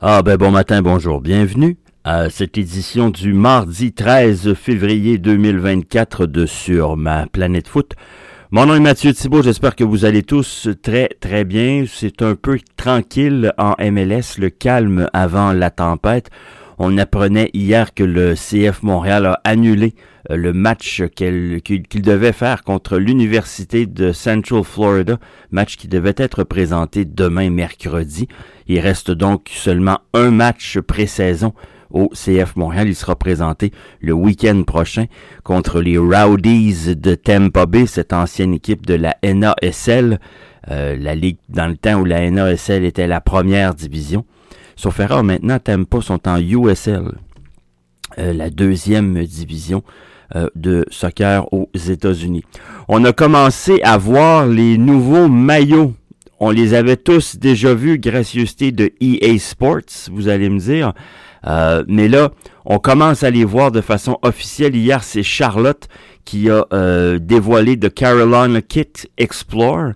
Ah ben bon matin, bonjour, bienvenue à cette édition du mardi 13 février 2024 de Sur ma planète foot. Mon nom est Mathieu Thibault, j'espère que vous allez tous très très bien. C'est un peu tranquille en MLS, le calme avant la tempête. On apprenait hier que le CF Montréal a annulé le match qu'il devait faire contre l'Université de Central Florida, match qui devait être présenté demain mercredi. Il reste donc seulement un match pré-saison au CF Montréal. Il sera présenté le week-end prochain contre les Rowdies de Tampa Bay, cette ancienne équipe de la NASL, euh, la ligue dans le temps où la NASL était la première division. Sauf erreur, maintenant, Tampa sont en USL, euh, la deuxième division euh, de soccer aux États-Unis. On a commencé à voir les nouveaux maillots on les avait tous déjà vus, gracieuseté de EA Sports, vous allez me dire. Euh, mais là, on commence à les voir de façon officielle. Hier, c'est Charlotte qui a euh, dévoilé The Carolina Kit Explore.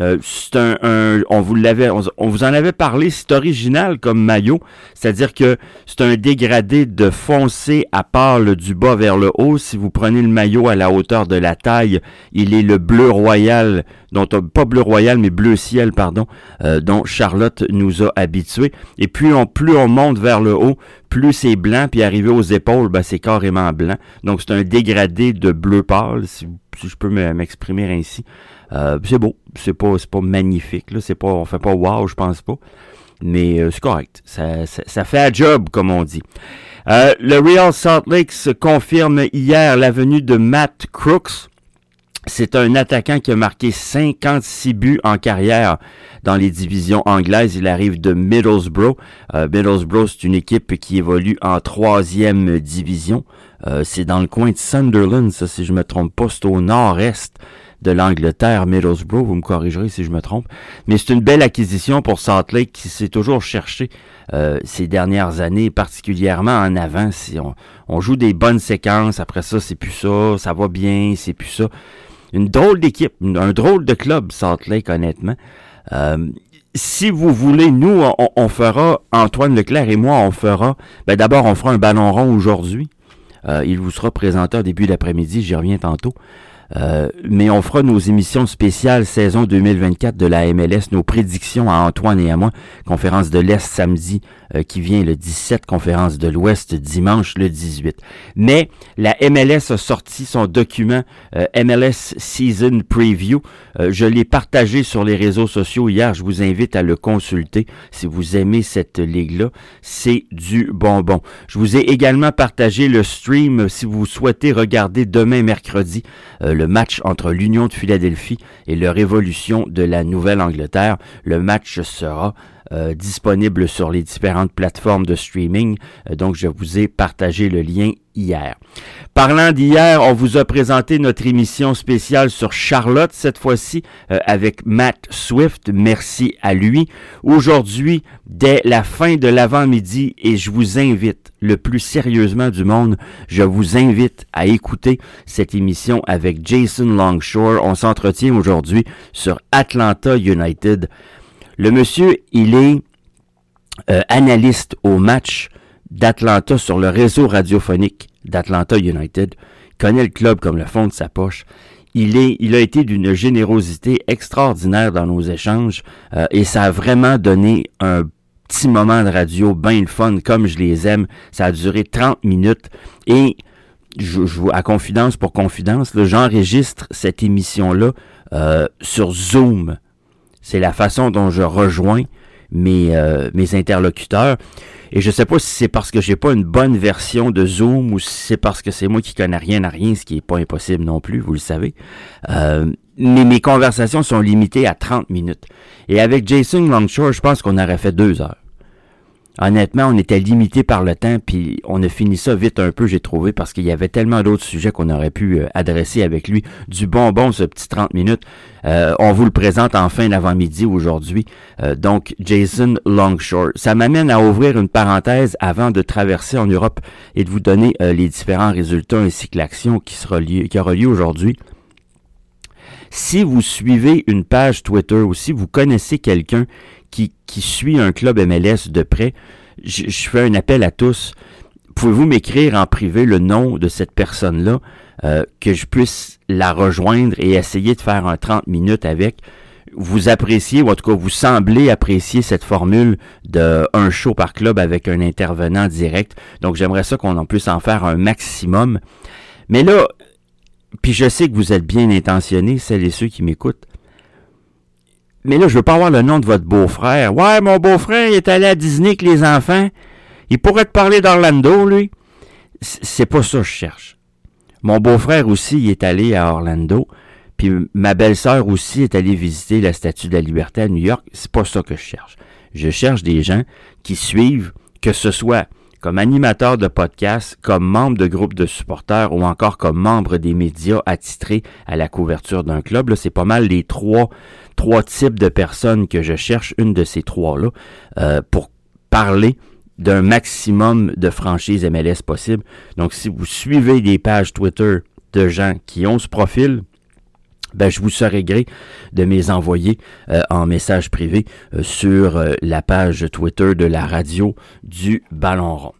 Euh, c'est un, on vous l'avait, on, vous en avait parlé, c'est original comme maillot, c'est-à-dire que c'est un dégradé de foncé à part du bas vers le haut. Si vous prenez le maillot à la hauteur de la taille, il est le bleu royal, dont pas bleu royal mais bleu ciel, pardon, euh, dont Charlotte nous a habitués. Et puis on, plus on monte vers le haut, plus c'est blanc, puis arrivé aux épaules, ben, c'est carrément blanc. Donc c'est un dégradé de bleu pâle, si, si je peux m'exprimer ainsi. Euh, c'est beau, c'est pas, pas magnifique, là, c'est pas, on fait pas wow, je pense pas, mais euh, c'est correct. Ça, ça, fait un job, comme on dit. Euh, le Real Salt Lake se confirme hier la venue de Matt Crooks. C'est un attaquant qui a marqué 56 buts en carrière dans les divisions anglaises. Il arrive de Middlesbrough. Middlesbrough, c'est une équipe qui évolue en troisième division. c'est dans le coin de Sunderland, ça, si je me trompe pas, c'est au nord-est de l'Angleterre, Middlesbrough, vous me corrigerez si je me trompe. Mais c'est une belle acquisition pour Salt Lake qui s'est toujours cherché euh, ces dernières années, particulièrement en avant. On, joue des bonnes séquences, après ça, c'est plus ça, ça va bien, c'est plus ça. Une drôle d'équipe, un drôle de club, Salt Lake, honnêtement. Euh, si vous voulez, nous, on, fera, Antoine Leclerc et moi, on fera, ben d'abord, on fera un ballon rond aujourd'hui. Euh, il vous sera présenté au début d'après-midi, j'y reviens tantôt. Euh, mais on fera nos émissions spéciales saison 2024 de la MLS, nos prédictions à Antoine et à moi. Conférence de l'Est samedi euh, qui vient le 17, conférence de l'Ouest dimanche le 18. Mais la MLS a sorti son document euh, MLS Season Preview. je l'ai partagé sur les réseaux sociaux hier. Je vous invite à le consulter si vous aimez cette ligue-là. C'est du bonbon. Je vous ai également partagé le stream si vous souhaitez regarder demain mercredi le le match entre l'Union de Philadelphie et le Révolution de la Nouvelle-Angleterre. Le match sera euh, disponible sur les différentes plateformes de streaming. Euh, donc, je vous ai partagé le lien hier. Parlant d'hier, on vous a présenté notre émission spéciale sur Charlotte, cette fois-ci euh, avec Matt Swift. Merci à lui. Aujourd'hui, dès la fin de l'avant-midi, et je vous invite le plus sérieusement du monde, je vous invite à écouter cette émission avec Jason Longshore. On s'entretient aujourd'hui sur Atlanta United. Le monsieur, il est euh, analyste au match d'Atlanta sur le réseau radiophonique d'Atlanta United. Connaît le club comme le fond de sa poche. Il, est, il a été d'une générosité extraordinaire dans nos échanges euh, et ça a vraiment donné un petit moment de radio bien le fun comme je les aime. Ça a duré 30 minutes et je, je à confidence pour confidence, j'enregistre cette émission-là euh, sur Zoom. C'est la façon dont je rejoins mes, euh, mes interlocuteurs. Et je sais pas si c'est parce que j'ai pas une bonne version de Zoom ou si c'est parce que c'est moi qui connais rien à rien, ce qui est pas impossible non plus, vous le savez. Euh, mais mes conversations sont limitées à 30 minutes. Et avec Jason Longshore, je pense qu'on aurait fait deux heures. Honnêtement, on était limité par le temps, puis on a fini ça vite un peu, j'ai trouvé, parce qu'il y avait tellement d'autres sujets qu'on aurait pu euh, adresser avec lui. Du bonbon, ce petit 30 minutes. Euh, on vous le présente en fin d'avant-midi aujourd'hui. Euh, donc, Jason Longshore. Ça m'amène à ouvrir une parenthèse avant de traverser en Europe et de vous donner les différents résultats ainsi que l'action qui, sera qui aura lieu aujourd'hui. Si vous suivez une page Twitter ou si vous connaissez quelqu'un qui, suit un club MLS de près, je, fais un appel à tous. Pouvez-vous m'écrire en privé le nom de cette personne-là, euh, que je puisse la rejoindre et essayer de faire un 30 minutes avec? Vous appréciez, ou en tout cas vous semblez apprécier cette formule de un show par club avec un intervenant direct. Donc j'aimerais ça qu'on en puisse en faire un maximum. Mais là, puis je sais que vous êtes bien intentionnés, celles et ceux qui m'écoutent. Mais là, je veux pas avoir le nom de votre beau-frère. Ouais, mon beau-frère, il est allé à Disney avec les enfants. Il pourrait te parler d'Orlando, lui. C'est pas ça que je cherche. Mon beau-frère aussi, il est allé à Orlando. Puis ma belle-sœur aussi est allée visiter la Statue de la Liberté à New York. C'est pas ça que je cherche. Je cherche des gens qui suivent, que ce soit comme animateur de podcast, comme membre de groupe de supporters ou encore comme membre des médias attitrés à la couverture d'un club. C'est pas mal les trois, trois types de personnes que je cherche, une de ces trois-là, euh, pour parler d'un maximum de franchises MLS possible. Donc, si vous suivez des pages Twitter de gens qui ont ce profil, ben, je vous serai gré de mes envoyer euh, en message privé euh, sur euh, la page Twitter de la radio du Ballon rond.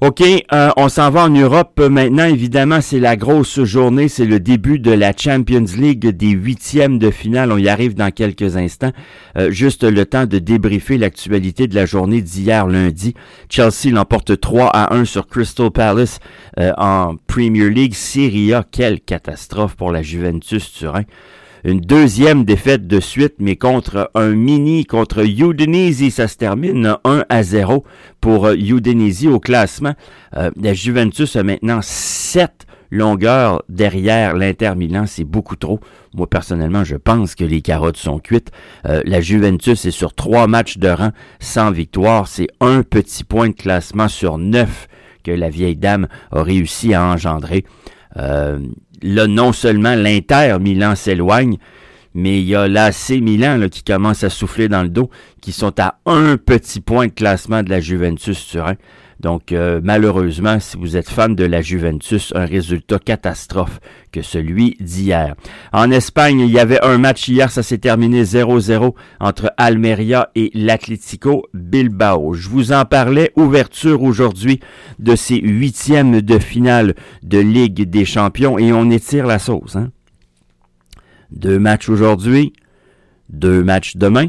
OK, euh, on s'en va en Europe maintenant. Évidemment, c'est la grosse journée. C'est le début de la Champions League des huitièmes de finale. On y arrive dans quelques instants. Euh, juste le temps de débriefer l'actualité de la journée d'hier lundi. Chelsea l'emporte 3 à 1 sur Crystal Palace euh, en Premier League. Serie A, quelle catastrophe pour la Juventus Turin une deuxième défaite de suite, mais contre un mini, contre Udinese. Ça se termine 1 à 0 pour euh, Udinese au classement. Euh, la Juventus a maintenant 7 longueurs derrière l'Inter Milan. C'est beaucoup trop. Moi, personnellement, je pense que les carottes sont cuites. Euh, la Juventus est sur trois matchs de rang sans victoire. C'est un petit point de classement sur neuf que la vieille dame a réussi à engendrer. Euh, là, non seulement l'Inter Milan s'éloigne, mais il y a l'AC Milan là, qui commence à souffler dans le dos, qui sont à un petit point de classement de la Juventus Turin. Donc euh, malheureusement, si vous êtes fan de la Juventus, un résultat catastrophe que celui d'hier. En Espagne, il y avait un match hier, ça s'est terminé 0-0 entre Almeria et l'Atlético Bilbao. Je vous en parlais, ouverture aujourd'hui de ces huitièmes de finale de Ligue des Champions et on étire la sauce. Hein? Deux matchs aujourd'hui, deux matchs demain.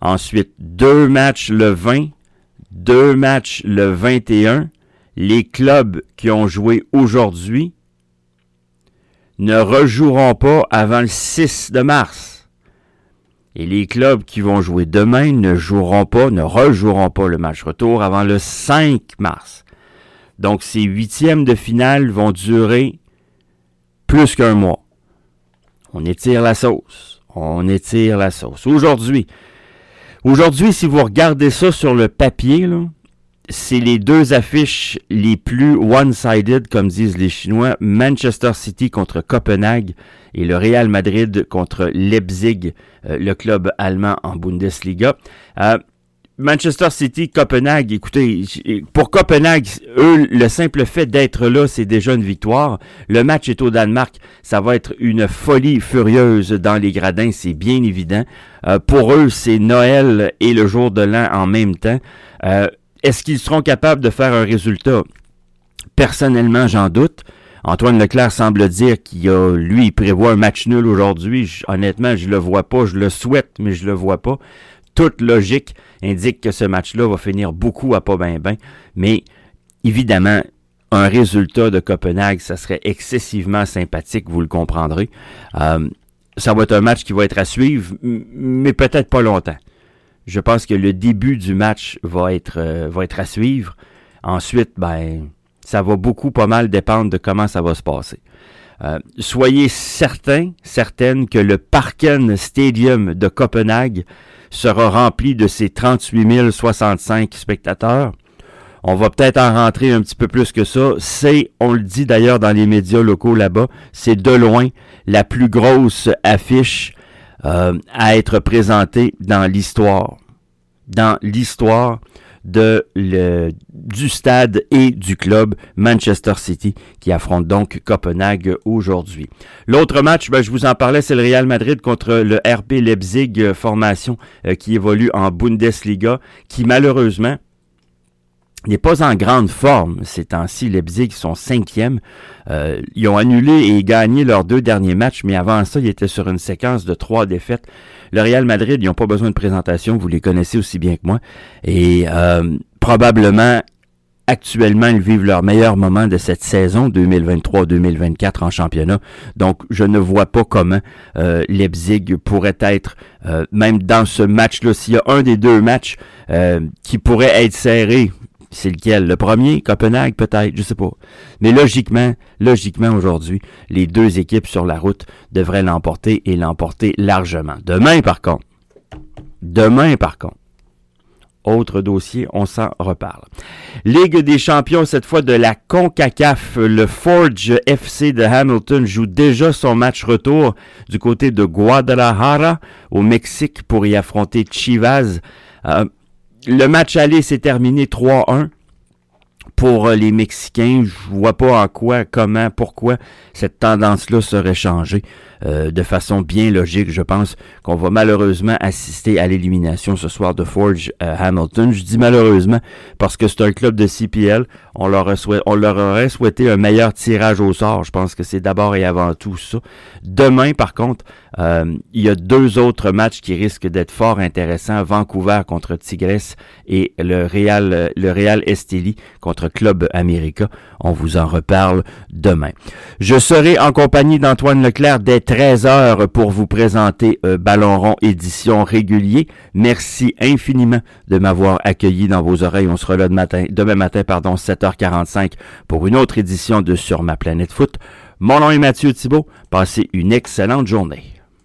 Ensuite, deux matchs le 20 deux matchs le 21. Les clubs qui ont joué aujourd'hui ne rejoueront pas avant le 6 de mars. Et les clubs qui vont jouer demain ne joueront pas, ne rejoueront pas le match retour avant le 5 mars. Donc ces huitièmes de finale vont durer plus qu'un mois. On étire la sauce. On étire la sauce. Aujourd'hui, Aujourd'hui, si vous regardez ça sur le papier, c'est les deux affiches les plus one-sided, comme disent les Chinois. Manchester City contre Copenhague et le Real Madrid contre Leipzig, euh, le club allemand en Bundesliga. Euh, Manchester City, Copenhague, écoutez, pour Copenhague, eux, le simple fait d'être là, c'est déjà une victoire. Le match est au Danemark, ça va être une folie furieuse dans les gradins, c'est bien évident. Euh, pour eux, c'est Noël et le jour de l'an en même temps. Euh, est-ce qu'ils seront capables de faire un résultat? Personnellement, j'en doute. Antoine Leclerc semble dire qu'il a, lui, il prévoit un match nul aujourd'hui. Honnêtement, je le vois pas. Je le souhaite, mais je le vois pas toute logique indique que ce match-là va finir beaucoup à pas bien ben. Mais évidemment, un résultat de Copenhague, ça serait excessivement sympathique, vous le comprendrez. Euh, ça va être un match qui va être à suivre, mais peut-être pas longtemps. Je pense que le début du match va être, euh, va être à suivre. Ensuite, ben, ça va beaucoup, pas mal dépendre de comment ça va se passer. Euh, soyez certains, certaines que le Parken Stadium de Copenhague sera rempli de ces 38 065 spectateurs. On va peut-être en rentrer un petit peu plus que ça. C'est, on le dit d'ailleurs dans les médias locaux là-bas, c'est de loin la plus grosse affiche euh, à être présentée dans l'histoire. Dans l'histoire de le, du stade et du club Manchester City qui affronte donc Copenhague aujourd'hui. L'autre match, ben, je vous en parlais, c'est le Real Madrid contre le RB Leipzig, euh, formation euh, qui évolue en Bundesliga, qui malheureusement n'est pas en grande forme ces temps-ci. Leipzig sont cinquième. Euh, ils ont annulé et gagné leurs deux derniers matchs, mais avant ça, ils étaient sur une séquence de trois défaites. Le Real Madrid, ils n'ont pas besoin de présentation, vous les connaissez aussi bien que moi. Et euh, probablement, actuellement, ils vivent leur meilleur moment de cette saison 2023-2024 en championnat. Donc, je ne vois pas comment euh, Leipzig pourrait être, euh, même dans ce match-là, s'il y a un des deux matchs qui pourrait être serré, c'est lequel? Le premier? Copenhague, peut-être, je sais pas. Mais logiquement, logiquement, aujourd'hui, les deux équipes sur la route devraient l'emporter et l'emporter largement. Demain, par contre, demain, par contre, autre dossier, on s'en reparle. Ligue des champions, cette fois de la CONCACAF. Le Forge FC de Hamilton joue déjà son match retour du côté de Guadalajara au Mexique pour y affronter Chivas. Euh, le match aller s'est terminé 3-1 pour euh, les Mexicains. Je vois pas en quoi, comment, pourquoi cette tendance-là serait changée. Euh, de façon bien logique. Je pense qu'on va malheureusement assister à l'élimination ce soir de Forge euh, Hamilton. Je dis malheureusement parce que c'est un club de CPL. On leur, on leur aurait souhaité un meilleur tirage au sort. Je pense que c'est d'abord et avant tout ça. Demain, par contre, euh, il y a deux autres matchs qui risquent d'être fort intéressants. Vancouver contre Tigres et le Real, le Real Esteli contre Club America. On vous en reparle demain. Je serai en compagnie d'Antoine Leclerc 13 heures pour vous présenter euh, Ballon rond édition régulier. Merci infiniment de m'avoir accueilli dans vos oreilles. On sera là matin, demain matin, pardon, 7h45 pour une autre édition de Sur ma planète foot. Mon nom est Mathieu Thibault. Passez une excellente journée.